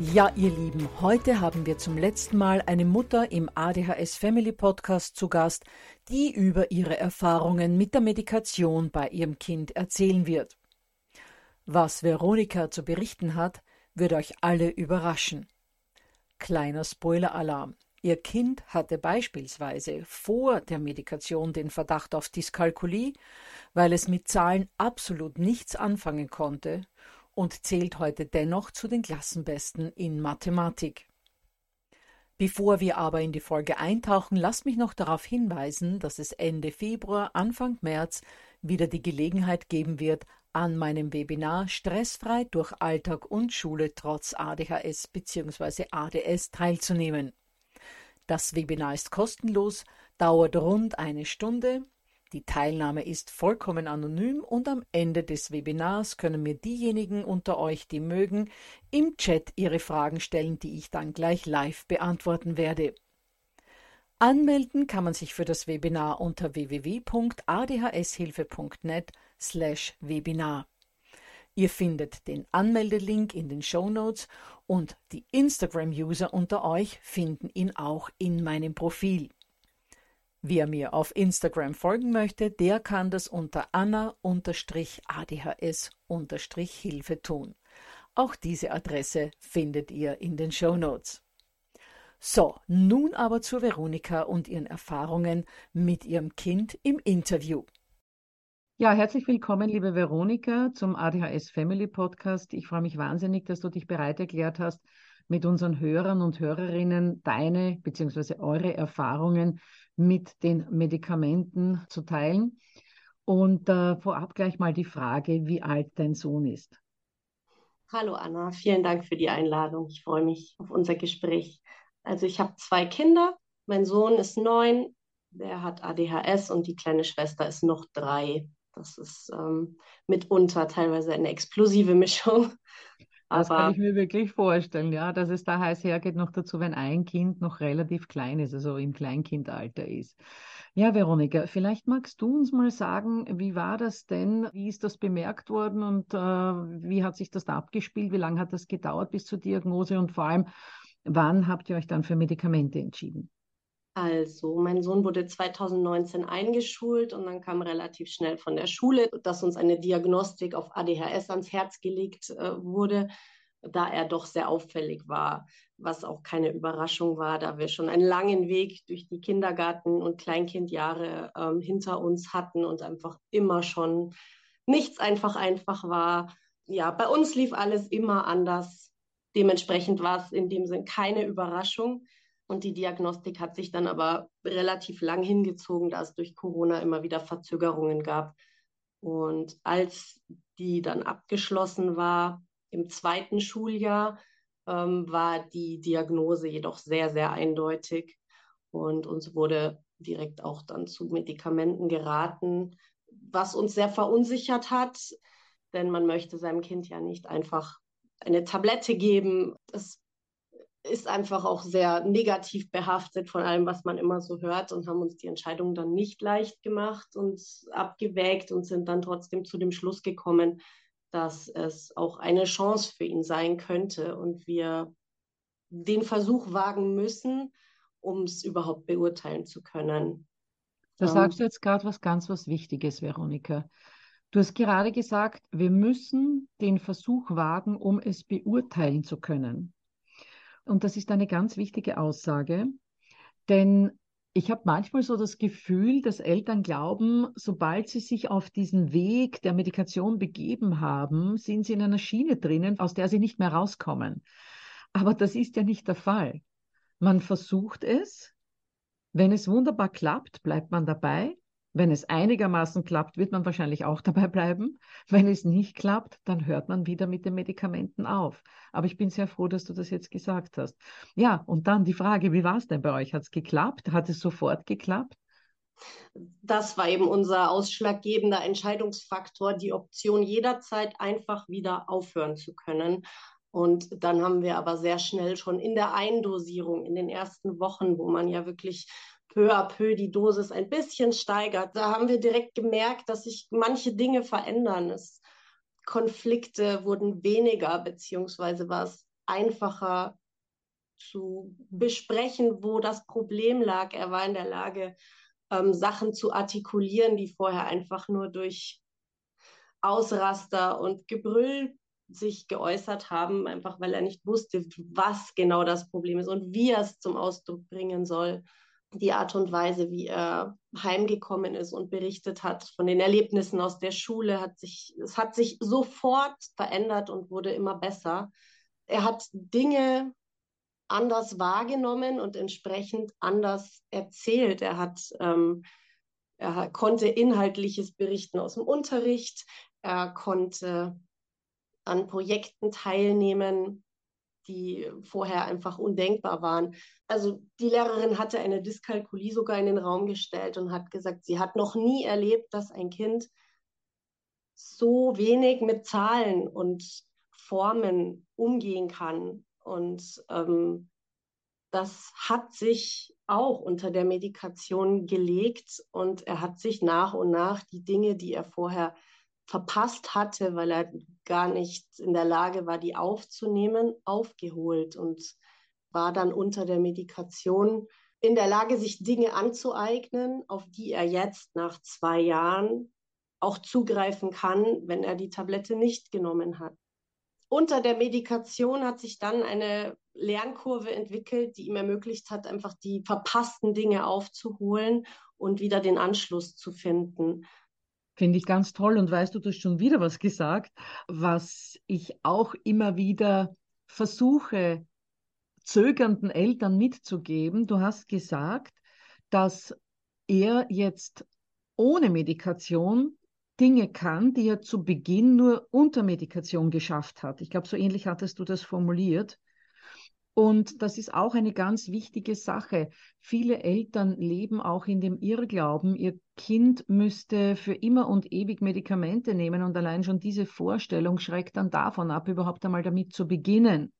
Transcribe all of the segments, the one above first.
Ja, ihr Lieben, heute haben wir zum letzten Mal eine Mutter im ADHS Family Podcast zu Gast, die über ihre Erfahrungen mit der Medikation bei ihrem Kind erzählen wird. Was Veronika zu berichten hat, wird euch alle überraschen. Kleiner Spoiler-Alarm. Ihr Kind hatte beispielsweise vor der Medikation den Verdacht auf Dyskalkulie, weil es mit Zahlen absolut nichts anfangen konnte und zählt heute dennoch zu den Klassenbesten in Mathematik. Bevor wir aber in die Folge eintauchen, lasst mich noch darauf hinweisen, dass es Ende Februar, Anfang März wieder die Gelegenheit geben wird, an meinem Webinar Stressfrei durch Alltag und Schule trotz ADHS bzw. ADS teilzunehmen. Das Webinar ist kostenlos, dauert rund eine Stunde die Teilnahme ist vollkommen anonym und am Ende des Webinars können mir diejenigen unter euch, die mögen, im Chat ihre Fragen stellen, die ich dann gleich live beantworten werde. Anmelden kann man sich für das Webinar unter www.adhshilfe.net slash Webinar. Ihr findet den Anmeldelink in den Show Notes und die Instagram-User unter euch finden ihn auch in meinem Profil. Wer mir auf Instagram folgen möchte, der kann das unter Anna-ADHS-Hilfe tun. Auch diese Adresse findet ihr in den Show Notes. So, nun aber zu Veronika und ihren Erfahrungen mit ihrem Kind im Interview. Ja, herzlich willkommen, liebe Veronika, zum ADHS Family Podcast. Ich freue mich wahnsinnig, dass du dich bereit erklärt hast, mit unseren Hörern und Hörerinnen deine bzw. eure Erfahrungen mit den Medikamenten zu teilen. Und äh, vorab gleich mal die Frage, wie alt dein Sohn ist. Hallo Anna, vielen Dank für die Einladung. Ich freue mich auf unser Gespräch. Also ich habe zwei Kinder. Mein Sohn ist neun, der hat ADHS und die kleine Schwester ist noch drei. Das ist ähm, mitunter teilweise eine explosive Mischung. Das Aber, kann ich mir wirklich vorstellen, ja, dass es da heiß hergeht, noch dazu, wenn ein Kind noch relativ klein ist, also im Kleinkindalter ist. Ja, Veronika, vielleicht magst du uns mal sagen, wie war das denn? Wie ist das bemerkt worden und äh, wie hat sich das da abgespielt? Wie lange hat das gedauert bis zur Diagnose und vor allem, wann habt ihr euch dann für Medikamente entschieden? Also, mein Sohn wurde 2019 eingeschult und dann kam relativ schnell von der Schule, dass uns eine Diagnostik auf ADHS ans Herz gelegt äh, wurde, da er doch sehr auffällig war, was auch keine Überraschung war, da wir schon einen langen Weg durch die Kindergarten- und Kleinkindjahre ähm, hinter uns hatten und einfach immer schon nichts einfach einfach war. Ja, bei uns lief alles immer anders. Dementsprechend war es in dem Sinn keine Überraschung. Und die Diagnostik hat sich dann aber relativ lang hingezogen, da es durch Corona immer wieder Verzögerungen gab. Und als die dann abgeschlossen war, im zweiten Schuljahr, ähm, war die Diagnose jedoch sehr, sehr eindeutig. Und uns wurde direkt auch dann zu Medikamenten geraten, was uns sehr verunsichert hat, denn man möchte seinem Kind ja nicht einfach eine Tablette geben. Das ist einfach auch sehr negativ behaftet von allem, was man immer so hört und haben uns die Entscheidung dann nicht leicht gemacht und abgewägt und sind dann trotzdem zu dem Schluss gekommen, dass es auch eine Chance für ihn sein könnte und wir den Versuch wagen müssen, um es überhaupt beurteilen zu können. Da ähm, sagst du jetzt gerade was ganz was Wichtiges, Veronika. Du hast gerade gesagt, wir müssen den Versuch wagen, um es beurteilen zu können. Und das ist eine ganz wichtige Aussage, denn ich habe manchmal so das Gefühl, dass Eltern glauben, sobald sie sich auf diesen Weg der Medikation begeben haben, sind sie in einer Schiene drinnen, aus der sie nicht mehr rauskommen. Aber das ist ja nicht der Fall. Man versucht es. Wenn es wunderbar klappt, bleibt man dabei. Wenn es einigermaßen klappt, wird man wahrscheinlich auch dabei bleiben. Wenn es nicht klappt, dann hört man wieder mit den Medikamenten auf. Aber ich bin sehr froh, dass du das jetzt gesagt hast. Ja, und dann die Frage, wie war es denn bei euch? Hat es geklappt? Hat es sofort geklappt? Das war eben unser ausschlaggebender Entscheidungsfaktor, die Option jederzeit einfach wieder aufhören zu können. Und dann haben wir aber sehr schnell schon in der Eindosierung, in den ersten Wochen, wo man ja wirklich peu à peu die Dosis ein bisschen steigert. Da haben wir direkt gemerkt, dass sich manche Dinge verändern. Es, Konflikte wurden weniger, beziehungsweise war es einfacher zu besprechen, wo das Problem lag. Er war in der Lage, ähm, Sachen zu artikulieren, die vorher einfach nur durch Ausraster und Gebrüll sich geäußert haben, einfach weil er nicht wusste, was genau das Problem ist und wie er es zum Ausdruck bringen soll die Art und Weise, wie er heimgekommen ist und berichtet hat von den Erlebnissen aus der Schule, hat sich, es hat sich sofort verändert und wurde immer besser. Er hat Dinge anders wahrgenommen und entsprechend anders erzählt. Er hat, ähm, er konnte inhaltliches berichten aus dem Unterricht. Er konnte an Projekten teilnehmen, die vorher einfach undenkbar waren. Also die Lehrerin hatte eine Dyskalkulie sogar in den Raum gestellt und hat gesagt, sie hat noch nie erlebt, dass ein Kind so wenig mit Zahlen und Formen umgehen kann. Und ähm, das hat sich auch unter der Medikation gelegt und er hat sich nach und nach die Dinge, die er vorher verpasst hatte, weil er gar nicht in der Lage war, die aufzunehmen, aufgeholt und war dann unter der Medikation in der Lage, sich Dinge anzueignen, auf die er jetzt nach zwei Jahren auch zugreifen kann, wenn er die Tablette nicht genommen hat. Unter der Medikation hat sich dann eine Lernkurve entwickelt, die ihm ermöglicht hat, einfach die verpassten Dinge aufzuholen und wieder den Anschluss zu finden. Finde ich ganz toll. Und weißt du, du hast schon wieder was gesagt, was ich auch immer wieder versuche, zögernden Eltern mitzugeben. Du hast gesagt, dass er jetzt ohne Medikation Dinge kann, die er zu Beginn nur unter Medikation geschafft hat. Ich glaube, so ähnlich hattest du das formuliert. Und das ist auch eine ganz wichtige Sache. Viele Eltern leben auch in dem Irrglauben, ihr Kind müsste für immer und ewig Medikamente nehmen und allein schon diese Vorstellung schreckt dann davon ab, überhaupt einmal damit zu beginnen.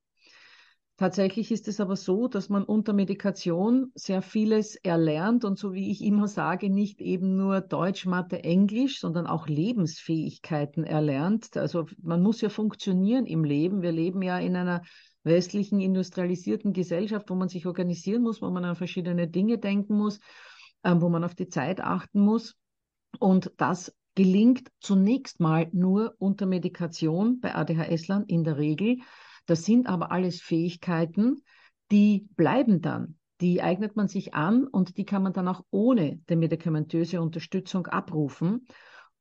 Tatsächlich ist es aber so, dass man unter Medikation sehr vieles erlernt und so wie ich immer sage, nicht eben nur Deutsch, Mathe, Englisch, sondern auch Lebensfähigkeiten erlernt. Also man muss ja funktionieren im Leben. Wir leben ja in einer westlichen industrialisierten Gesellschaft, wo man sich organisieren muss, wo man an verschiedene Dinge denken muss, äh, wo man auf die Zeit achten muss. Und das gelingt zunächst mal nur unter Medikation bei ADHS-Lern in der Regel. Das sind aber alles Fähigkeiten, die bleiben dann. Die eignet man sich an und die kann man dann auch ohne die medikamentöse Unterstützung abrufen.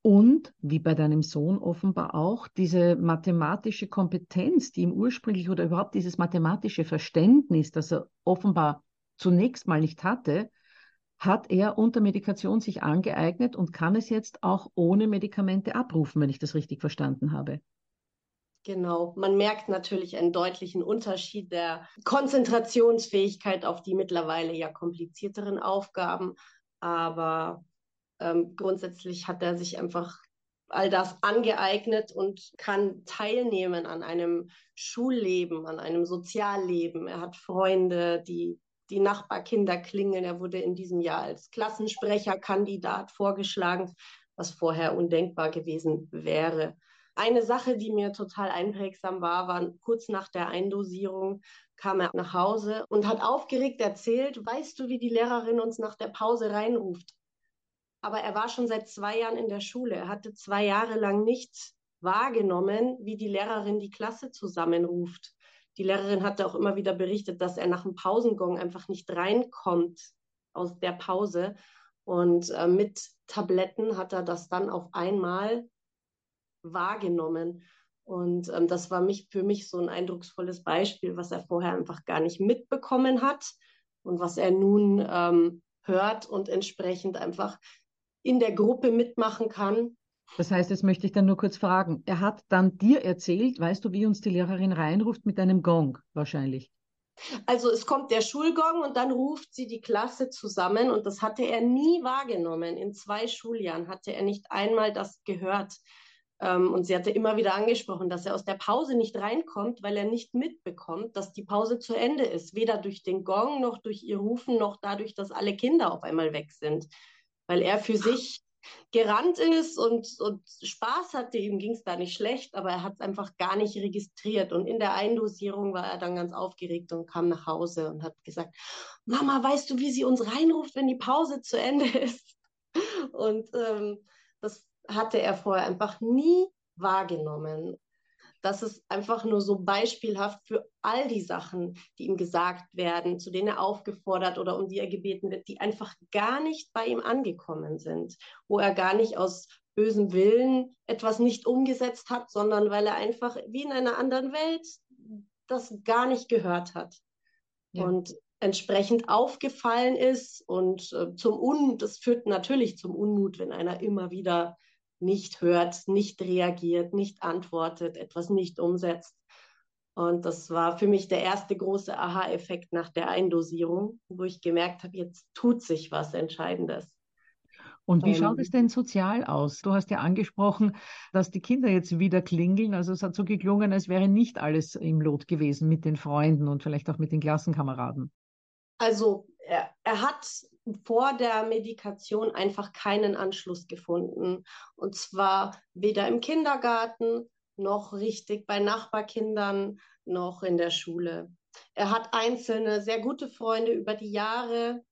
Und, wie bei deinem Sohn offenbar auch, diese mathematische Kompetenz, die ihm ursprünglich oder überhaupt dieses mathematische Verständnis, das er offenbar zunächst mal nicht hatte, hat er unter Medikation sich angeeignet und kann es jetzt auch ohne Medikamente abrufen, wenn ich das richtig verstanden habe. Genau, man merkt natürlich einen deutlichen Unterschied der Konzentrationsfähigkeit auf die mittlerweile ja komplizierteren Aufgaben. Aber ähm, grundsätzlich hat er sich einfach all das angeeignet und kann teilnehmen an einem Schulleben, an einem Sozialleben. Er hat Freunde, die die Nachbarkinder klingeln. Er wurde in diesem Jahr als Klassensprecherkandidat vorgeschlagen, was vorher undenkbar gewesen wäre. Eine Sache, die mir total einprägsam war, war kurz nach der Eindosierung kam er nach Hause und hat aufgeregt erzählt, weißt du, wie die Lehrerin uns nach der Pause reinruft? Aber er war schon seit zwei Jahren in der Schule. Er hatte zwei Jahre lang nicht wahrgenommen, wie die Lehrerin die Klasse zusammenruft. Die Lehrerin hatte auch immer wieder berichtet, dass er nach dem Pausengong einfach nicht reinkommt aus der Pause. Und äh, mit Tabletten hat er das dann auf einmal wahrgenommen. Und ähm, das war mich, für mich so ein eindrucksvolles Beispiel, was er vorher einfach gar nicht mitbekommen hat und was er nun ähm, hört und entsprechend einfach in der Gruppe mitmachen kann. Das heißt, jetzt möchte ich dann nur kurz fragen. Er hat dann dir erzählt, weißt du, wie uns die Lehrerin reinruft mit einem Gong wahrscheinlich? Also es kommt der Schulgong und dann ruft sie die Klasse zusammen und das hatte er nie wahrgenommen. In zwei Schuljahren hatte er nicht einmal das gehört. Ähm, und sie hatte immer wieder angesprochen, dass er aus der Pause nicht reinkommt, weil er nicht mitbekommt, dass die Pause zu Ende ist. Weder durch den Gong noch durch ihr Rufen noch dadurch, dass alle Kinder auf einmal weg sind. Weil er für sich gerannt ist und, und Spaß hatte. Ihm ging es da nicht schlecht, aber er hat es einfach gar nicht registriert. Und in der Eindosierung war er dann ganz aufgeregt und kam nach Hause und hat gesagt, Mama, weißt du, wie sie uns reinruft, wenn die Pause zu Ende ist? Und ähm, das hatte er vorher einfach nie wahrgenommen. Das ist einfach nur so beispielhaft für all die Sachen, die ihm gesagt werden, zu denen er aufgefordert oder um die er gebeten wird, die einfach gar nicht bei ihm angekommen sind, wo er gar nicht aus bösem Willen etwas nicht umgesetzt hat, sondern weil er einfach wie in einer anderen Welt das gar nicht gehört hat. Ja. Und entsprechend aufgefallen ist und äh, zum Un, das führt natürlich zum Unmut, wenn einer immer wieder nicht hört, nicht reagiert, nicht antwortet, etwas nicht umsetzt. Und das war für mich der erste große Aha-Effekt nach der Eindosierung, wo ich gemerkt habe, jetzt tut sich was Entscheidendes. Und wie schaut ähm, es denn sozial aus? Du hast ja angesprochen, dass die Kinder jetzt wieder klingeln. Also es hat so geklungen, als wäre nicht alles im Lot gewesen mit den Freunden und vielleicht auch mit den Klassenkameraden. Also er, er hat vor der Medikation einfach keinen Anschluss gefunden. Und zwar weder im Kindergarten noch richtig bei Nachbarkindern noch in der Schule. Er hat einzelne sehr gute Freunde über die Jahre,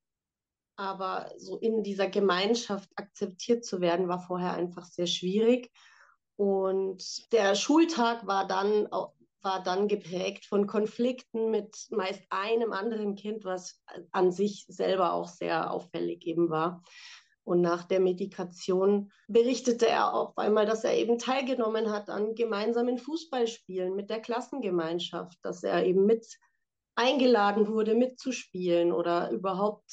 aber so in dieser Gemeinschaft akzeptiert zu werden, war vorher einfach sehr schwierig. Und der Schultag war dann auch war dann geprägt von Konflikten mit meist einem anderen Kind, was an sich selber auch sehr auffällig eben war. Und nach der Medikation berichtete er auf einmal, dass er eben teilgenommen hat an gemeinsamen Fußballspielen mit der Klassengemeinschaft, dass er eben mit eingeladen wurde, mitzuspielen oder überhaupt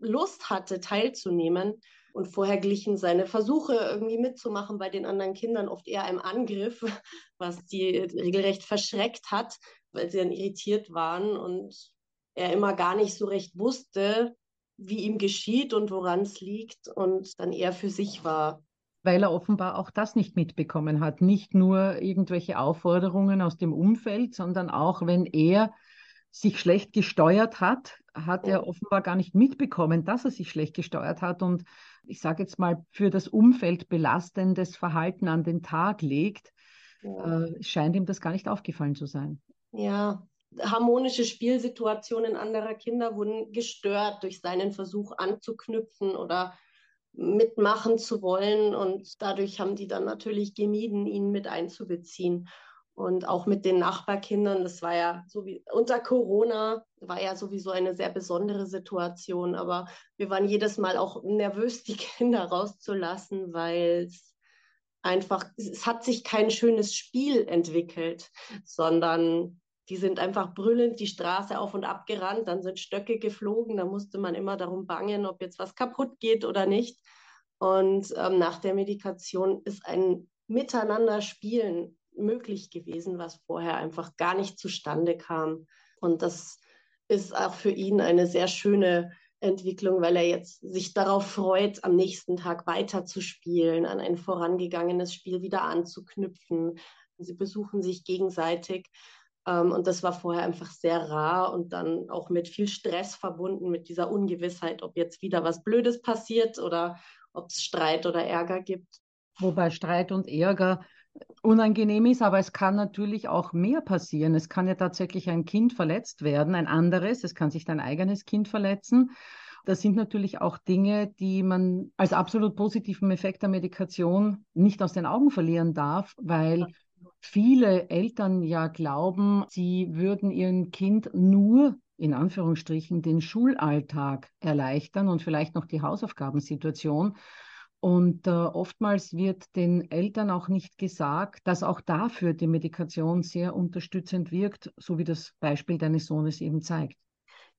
Lust hatte, teilzunehmen. Und vorher glichen seine Versuche irgendwie mitzumachen bei den anderen Kindern oft eher einem Angriff, was die regelrecht verschreckt hat, weil sie dann irritiert waren und er immer gar nicht so recht wusste, wie ihm geschieht und woran es liegt und dann eher für sich war. Weil er offenbar auch das nicht mitbekommen hat. Nicht nur irgendwelche Aufforderungen aus dem Umfeld, sondern auch wenn er sich schlecht gesteuert hat, hat er offenbar gar nicht mitbekommen, dass er sich schlecht gesteuert hat und ich sage jetzt mal für das Umfeld belastendes Verhalten an den Tag legt, ja. äh, scheint ihm das gar nicht aufgefallen zu sein. Ja, harmonische Spielsituationen anderer Kinder wurden gestört durch seinen Versuch anzuknüpfen oder mitmachen zu wollen und dadurch haben die dann natürlich gemieden, ihn mit einzubeziehen und auch mit den Nachbarkindern. Das war ja so wie unter Corona war ja sowieso eine sehr besondere Situation, aber wir waren jedes Mal auch nervös, die Kinder rauszulassen, weil es einfach, es hat sich kein schönes Spiel entwickelt, sondern Die sind einfach brüllend die Straße auf und ab gerannt, dann sind Stöcke geflogen, da musste man immer darum bangen, ob jetzt was kaputt geht oder nicht. Und ähm, nach der Medikation ist ein Miteinander-Spielen möglich gewesen, was vorher einfach gar nicht zustande kam. Und das ist auch für ihn eine sehr schöne Entwicklung, weil er jetzt sich darauf freut, am nächsten Tag weiterzuspielen, an ein vorangegangenes Spiel wieder anzuknüpfen. Sie besuchen sich gegenseitig. Ähm, und das war vorher einfach sehr rar und dann auch mit viel Stress verbunden, mit dieser Ungewissheit, ob jetzt wieder was Blödes passiert oder ob es Streit oder Ärger gibt. Wobei Streit und Ärger unangenehm ist, aber es kann natürlich auch mehr passieren. Es kann ja tatsächlich ein Kind verletzt werden, ein anderes, es kann sich dein eigenes Kind verletzen. Das sind natürlich auch Dinge, die man als absolut positiven Effekt der Medikation nicht aus den Augen verlieren darf, weil viele Eltern ja glauben, sie würden ihrem Kind nur in Anführungsstrichen den Schulalltag erleichtern und vielleicht noch die Hausaufgabensituation. Und äh, oftmals wird den Eltern auch nicht gesagt, dass auch dafür die Medikation sehr unterstützend wirkt, so wie das Beispiel deines Sohnes eben zeigt.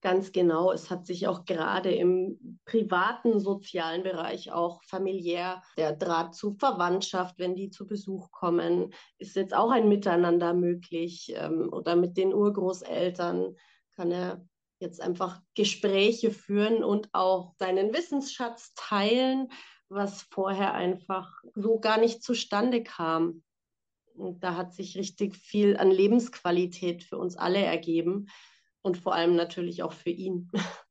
Ganz genau. Es hat sich auch gerade im privaten sozialen Bereich auch familiär der Draht zu Verwandtschaft, wenn die zu Besuch kommen, ist jetzt auch ein Miteinander möglich. Ähm, oder mit den Urgroßeltern kann er jetzt einfach Gespräche führen und auch seinen Wissensschatz teilen was vorher einfach so gar nicht zustande kam. Und da hat sich richtig viel an Lebensqualität für uns alle ergeben und vor allem natürlich auch für ihn.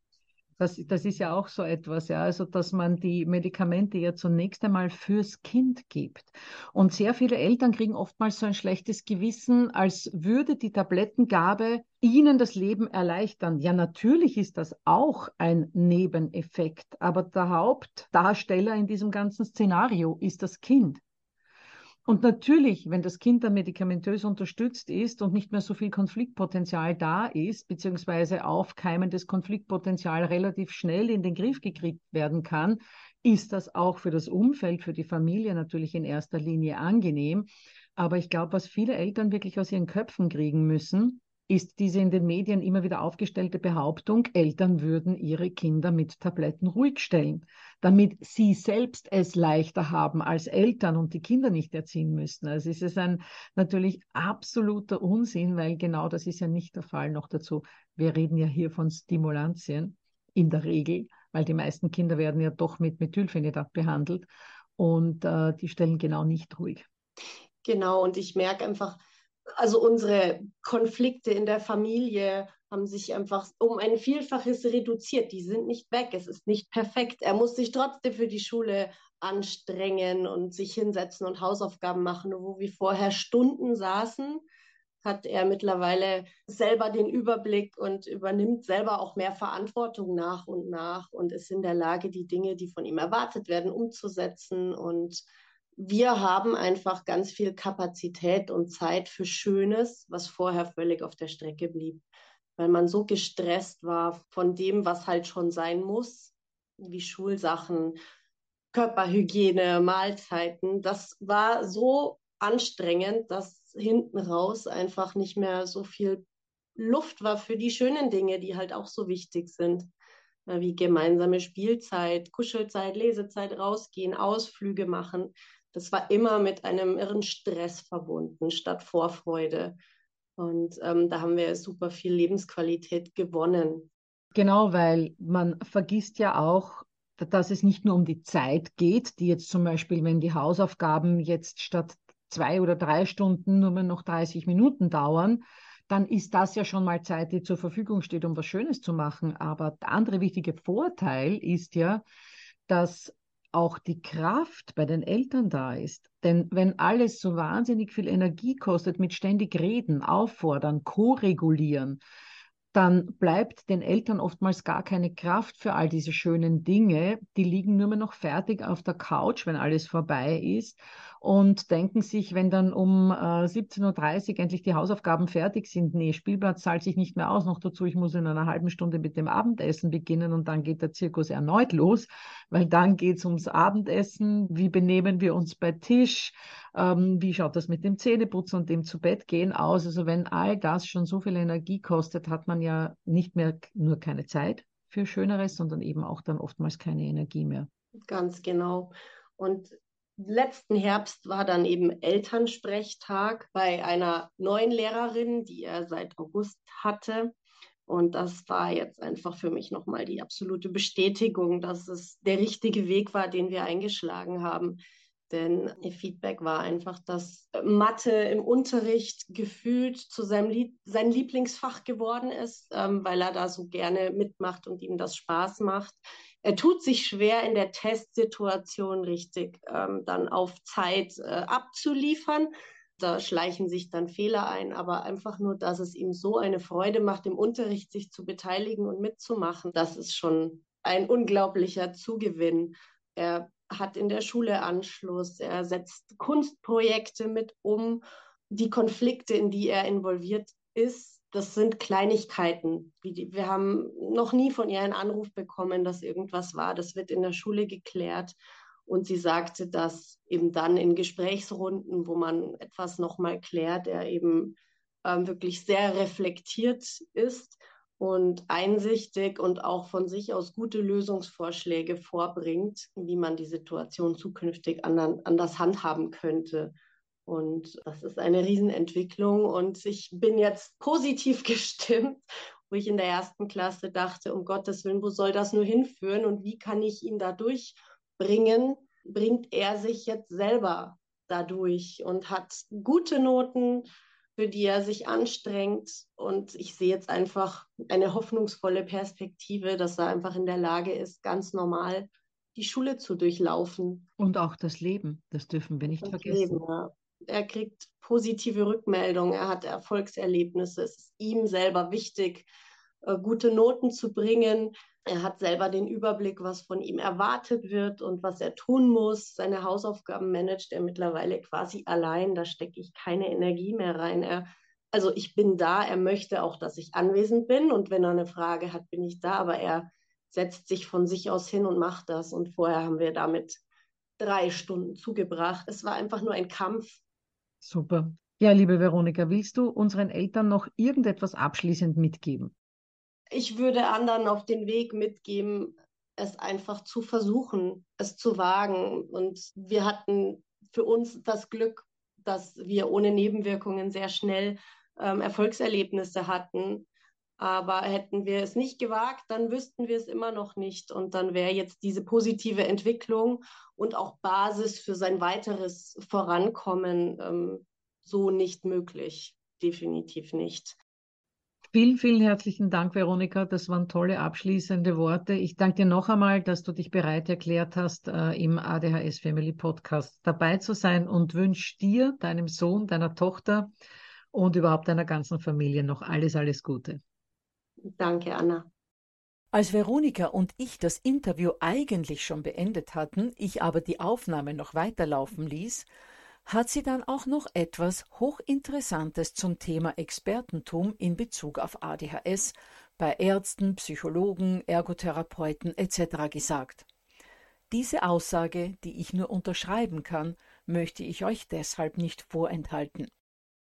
Das, das ist ja auch so etwas, ja, also dass man die Medikamente ja zunächst einmal fürs Kind gibt. Und sehr viele Eltern kriegen oftmals so ein schlechtes Gewissen, als würde die Tablettengabe ihnen das Leben erleichtern. Ja, natürlich ist das auch ein Nebeneffekt, aber der Hauptdarsteller in diesem ganzen Szenario ist das Kind. Und natürlich, wenn das Kind dann medikamentös unterstützt ist und nicht mehr so viel Konfliktpotenzial da ist, beziehungsweise aufkeimendes Konfliktpotenzial relativ schnell in den Griff gekriegt werden kann, ist das auch für das Umfeld, für die Familie natürlich in erster Linie angenehm. Aber ich glaube, was viele Eltern wirklich aus ihren Köpfen kriegen müssen, ist diese in den Medien immer wieder aufgestellte Behauptung, Eltern würden ihre Kinder mit Tabletten ruhig stellen, damit sie selbst es leichter haben als Eltern und die Kinder nicht erziehen müssen. Also es ist ein natürlich absoluter Unsinn, weil genau das ist ja nicht der Fall. Noch dazu, wir reden ja hier von Stimulantien in der Regel, weil die meisten Kinder werden ja doch mit Methylphenidat behandelt und äh, die stellen genau nicht ruhig. Genau, und ich merke einfach, also unsere Konflikte in der Familie haben sich einfach um ein Vielfaches reduziert. Die sind nicht weg. Es ist nicht perfekt. Er muss sich trotzdem für die Schule anstrengen und sich hinsetzen und Hausaufgaben machen. wo wir vorher Stunden saßen, hat er mittlerweile selber den Überblick und übernimmt selber auch mehr Verantwortung nach und nach und ist in der Lage, die Dinge, die von ihm erwartet werden, umzusetzen und wir haben einfach ganz viel Kapazität und Zeit für Schönes, was vorher völlig auf der Strecke blieb, weil man so gestresst war von dem, was halt schon sein muss, wie Schulsachen, Körperhygiene, Mahlzeiten. Das war so anstrengend, dass hinten raus einfach nicht mehr so viel Luft war für die schönen Dinge, die halt auch so wichtig sind wie gemeinsame Spielzeit, Kuschelzeit, Lesezeit, rausgehen, Ausflüge machen das war immer mit einem irren Stress verbunden, statt Vorfreude. Und ähm, da haben wir super viel Lebensqualität gewonnen. Genau, weil man vergisst ja auch, dass es nicht nur um die Zeit geht, die jetzt zum Beispiel, wenn die Hausaufgaben jetzt statt zwei oder drei Stunden nur mehr noch 30 Minuten dauern, dann ist das ja schon mal Zeit, die zur Verfügung steht, um was Schönes zu machen. Aber der andere wichtige Vorteil ist ja, dass auch die Kraft bei den Eltern da ist. Denn wenn alles so wahnsinnig viel Energie kostet mit ständig reden, auffordern, ko-regulieren, dann bleibt den Eltern oftmals gar keine Kraft für all diese schönen Dinge. Die liegen nur mehr noch fertig auf der Couch, wenn alles vorbei ist und denken sich, wenn dann um äh, 17.30 Uhr endlich die Hausaufgaben fertig sind, nee, Spielplatz zahlt sich nicht mehr aus. Noch dazu, ich muss in einer halben Stunde mit dem Abendessen beginnen und dann geht der Zirkus erneut los, weil dann geht es ums Abendessen. Wie benehmen wir uns bei Tisch? Ähm, wie schaut das mit dem Zähneputzen und dem zu Bett gehen aus? Also wenn all das schon so viel Energie kostet, hat man ja nicht mehr nur keine Zeit für Schöneres, sondern eben auch dann oftmals keine Energie mehr. Ganz genau. Und letzten Herbst war dann eben Elternsprechtag bei einer neuen Lehrerin, die er seit August hatte. Und das war jetzt einfach für mich nochmal die absolute Bestätigung, dass es der richtige Weg war, den wir eingeschlagen haben. Denn ihr Feedback war einfach, dass Mathe im Unterricht gefühlt zu seinem Lieb sein Lieblingsfach geworden ist, ähm, weil er da so gerne mitmacht und ihm das Spaß macht. Er tut sich schwer in der Testsituation richtig ähm, dann auf Zeit äh, abzuliefern. Da schleichen sich dann Fehler ein, aber einfach nur, dass es ihm so eine Freude macht, im Unterricht sich zu beteiligen und mitzumachen, das ist schon ein unglaublicher Zugewinn. Er hat in der Schule Anschluss, er setzt Kunstprojekte mit um. Die Konflikte, in die er involviert ist, das sind Kleinigkeiten. Wir haben noch nie von ihr einen Anruf bekommen, dass irgendwas war. Das wird in der Schule geklärt. Und sie sagte, dass eben dann in Gesprächsrunden, wo man etwas nochmal klärt, er eben ähm, wirklich sehr reflektiert ist und einsichtig und auch von sich aus gute Lösungsvorschläge vorbringt, wie man die Situation zukünftig anders handhaben könnte. Und das ist eine Riesenentwicklung und ich bin jetzt positiv gestimmt, wo ich in der ersten Klasse dachte, um Gottes Willen, wo soll das nur hinführen und wie kann ich ihn dadurch bringen? Bringt er sich jetzt selber dadurch und hat gute Noten, für die er sich anstrengt. Und ich sehe jetzt einfach eine hoffnungsvolle Perspektive, dass er einfach in der Lage ist, ganz normal die Schule zu durchlaufen. Und auch das Leben, das dürfen wir nicht das vergessen. Leben, ja. Er kriegt positive Rückmeldungen, er hat Erfolgserlebnisse. Es ist ihm selber wichtig, äh, gute Noten zu bringen. Er hat selber den Überblick, was von ihm erwartet wird und was er tun muss. Seine Hausaufgaben managt er mittlerweile quasi allein. Da stecke ich keine Energie mehr rein. Er, also ich bin da. Er möchte auch, dass ich anwesend bin. Und wenn er eine Frage hat, bin ich da. Aber er setzt sich von sich aus hin und macht das. Und vorher haben wir damit drei Stunden zugebracht. Es war einfach nur ein Kampf. Super. Ja, liebe Veronika, willst du unseren Eltern noch irgendetwas abschließend mitgeben? ich würde anderen auf den Weg mitgeben, es einfach zu versuchen, es zu wagen. Und wir hatten für uns das Glück, dass wir ohne Nebenwirkungen sehr schnell ähm, Erfolgserlebnisse hatten. Aber hätten wir es nicht gewagt, dann wüssten wir es immer noch nicht. Und dann wäre jetzt diese positive Entwicklung und auch Basis für sein weiteres Vorankommen ähm, so nicht möglich. Definitiv nicht. Vielen, vielen herzlichen Dank, Veronika. Das waren tolle abschließende Worte. Ich danke dir noch einmal, dass du dich bereit erklärt hast, äh, im ADHS Family Podcast dabei zu sein und wünsche dir, deinem Sohn, deiner Tochter und überhaupt deiner ganzen Familie noch alles, alles Gute. Danke, Anna. Als Veronika und ich das Interview eigentlich schon beendet hatten, ich aber die Aufnahme noch weiterlaufen ließ, hat sie dann auch noch etwas Hochinteressantes zum Thema Expertentum in Bezug auf ADHS bei Ärzten, Psychologen, Ergotherapeuten etc. gesagt. Diese Aussage, die ich nur unterschreiben kann, möchte ich euch deshalb nicht vorenthalten.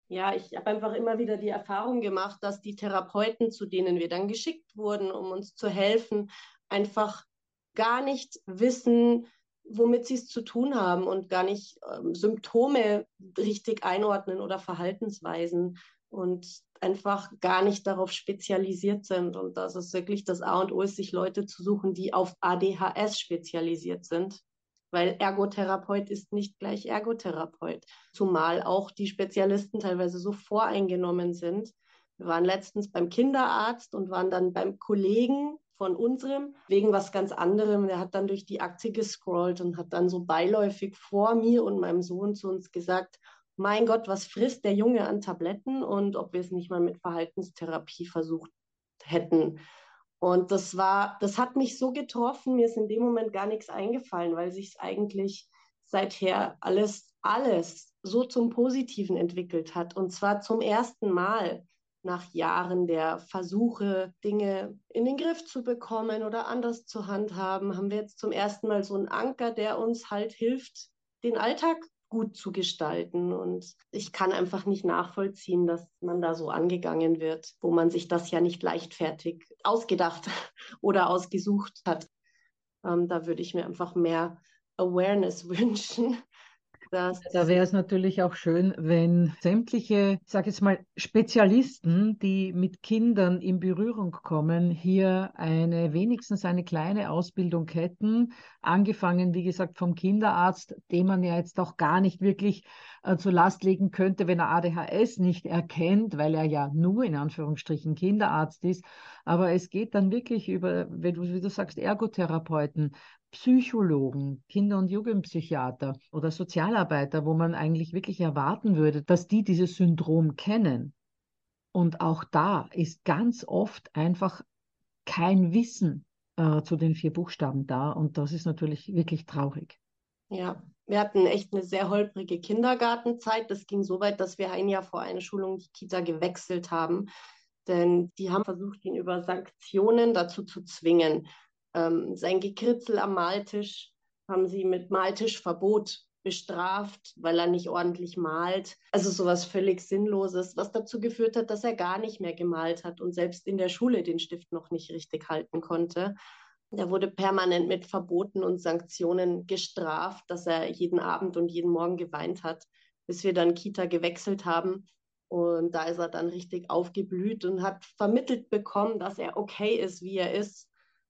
Ja, ich habe einfach immer wieder die Erfahrung gemacht, dass die Therapeuten, zu denen wir dann geschickt wurden, um uns zu helfen, einfach gar nicht wissen, womit sie es zu tun haben und gar nicht ähm, Symptome richtig einordnen oder Verhaltensweisen und einfach gar nicht darauf spezialisiert sind. Und das ist wirklich das A und O ist, sich Leute zu suchen, die auf ADHS spezialisiert sind. Weil Ergotherapeut ist nicht gleich Ergotherapeut. Zumal auch die Spezialisten teilweise so voreingenommen sind. Wir waren letztens beim Kinderarzt und waren dann beim Kollegen von unserem wegen was ganz anderem. Der hat dann durch die Akte gescrollt und hat dann so beiläufig vor mir und meinem Sohn zu uns gesagt, mein Gott, was frisst der Junge an Tabletten und ob wir es nicht mal mit Verhaltenstherapie versucht hätten. Und das war, das hat mich so getroffen, mir ist in dem Moment gar nichts eingefallen, weil sich eigentlich seither alles, alles so zum Positiven entwickelt hat. Und zwar zum ersten Mal nach Jahren der Versuche, Dinge in den Griff zu bekommen oder anders zu handhaben, haben wir jetzt zum ersten Mal so einen Anker, der uns halt hilft, den Alltag gut zu gestalten. Und ich kann einfach nicht nachvollziehen, dass man da so angegangen wird, wo man sich das ja nicht leichtfertig ausgedacht oder ausgesucht hat. Ähm, da würde ich mir einfach mehr Awareness wünschen das. Da wäre es natürlich auch schön, wenn sämtliche, ich sage jetzt mal, Spezialisten, die mit Kindern in Berührung kommen, hier eine wenigstens eine kleine Ausbildung hätten, angefangen, wie gesagt, vom Kinderarzt, den man ja jetzt auch gar nicht wirklich äh, zur Last legen könnte, wenn er ADHS nicht erkennt, weil er ja nur in Anführungsstrichen Kinderarzt ist. Aber es geht dann wirklich über, wie du, wie du sagst, Ergotherapeuten, Psychologen, Kinder- und Jugendpsychiater oder Sozialarbeiter, wo man eigentlich wirklich erwarten würde, dass die dieses Syndrom kennen. Und auch da ist ganz oft einfach kein Wissen äh, zu den vier Buchstaben da. Und das ist natürlich wirklich traurig. Ja, wir hatten echt eine sehr holprige Kindergartenzeit. Das ging so weit, dass wir ein Jahr vor einer Schulung die Kita gewechselt haben. Denn die haben versucht, ihn über Sanktionen dazu zu zwingen, ähm, sein Gekritzel am Maltisch haben sie mit Maltischverbot bestraft, weil er nicht ordentlich malt. Also sowas völlig Sinnloses, was dazu geführt hat, dass er gar nicht mehr gemalt hat und selbst in der Schule den Stift noch nicht richtig halten konnte. Er wurde permanent mit Verboten und Sanktionen gestraft, dass er jeden Abend und jeden Morgen geweint hat, bis wir dann Kita gewechselt haben. Und da ist er dann richtig aufgeblüht und hat vermittelt bekommen, dass er okay ist, wie er ist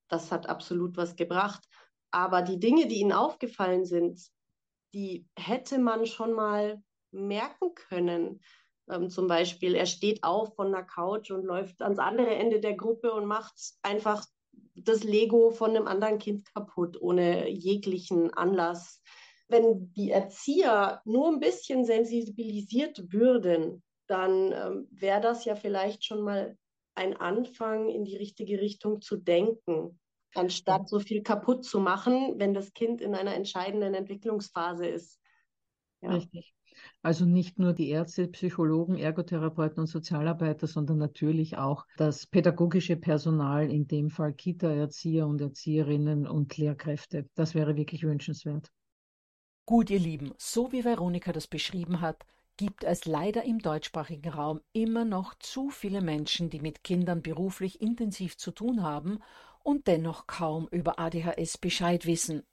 das hat absolut was gebracht. Aber die Dinge, die ihnen aufgefallen sind, die hätte man schon mal merken können. Ähm, zum Beispiel, er steht auf von der Couch und läuft ans andere Ende der Gruppe und macht einfach das Lego von einem anderen Kind kaputt, ohne jeglichen Anlass. Wenn die Erzieher nur ein bisschen sensibilisiert würden, dann ähm, wäre das ja vielleicht schon mal ein Anfang in die richtige Richtung zu denken, anstatt so viel kaputt zu machen, wenn das Kind in einer entscheidenden Entwicklungsphase ist. Ja. Richtig. Also nicht nur die Ärzte, Psychologen, Ergotherapeuten und Sozialarbeiter, sondern natürlich auch das pädagogische Personal, in dem Fall Kita-Erzieher und Erzieherinnen und Lehrkräfte. Das wäre wirklich wünschenswert. Gut, ihr Lieben, so wie Veronika das beschrieben hat, gibt es leider im deutschsprachigen Raum immer noch zu viele Menschen, die mit Kindern beruflich intensiv zu tun haben und dennoch kaum über ADHS Bescheid wissen.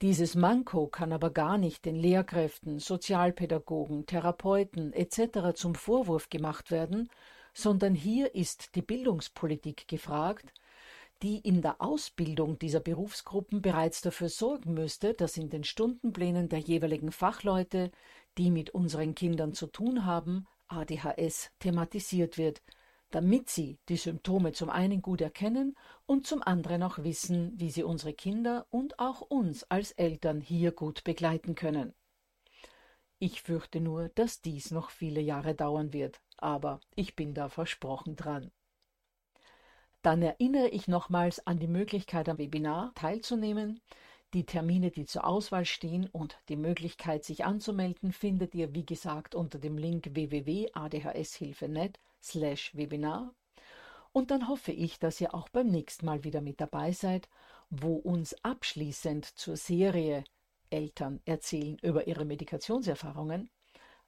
Dieses Manko kann aber gar nicht den Lehrkräften, Sozialpädagogen, Therapeuten etc. zum Vorwurf gemacht werden, sondern hier ist die Bildungspolitik gefragt, die in der Ausbildung dieser Berufsgruppen bereits dafür sorgen müsste, dass in den Stundenplänen der jeweiligen Fachleute die mit unseren Kindern zu tun haben, ADHS thematisiert wird, damit sie die Symptome zum einen gut erkennen und zum anderen auch wissen, wie sie unsere Kinder und auch uns als Eltern hier gut begleiten können. Ich fürchte nur, dass dies noch viele Jahre dauern wird, aber ich bin da versprochen dran. Dann erinnere ich nochmals an die Möglichkeit am Webinar teilzunehmen. Die Termine, die zur Auswahl stehen und die Möglichkeit, sich anzumelden, findet ihr, wie gesagt, unter dem Link www.adhshilfe.net slash Webinar. Und dann hoffe ich, dass ihr auch beim nächsten Mal wieder mit dabei seid, wo uns abschließend zur Serie Eltern erzählen über ihre Medikationserfahrungen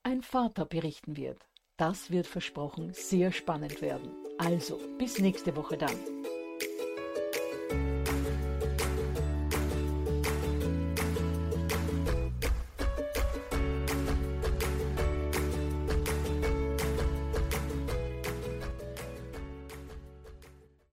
ein Vater berichten wird. Das wird versprochen sehr spannend werden. Also, bis nächste Woche dann.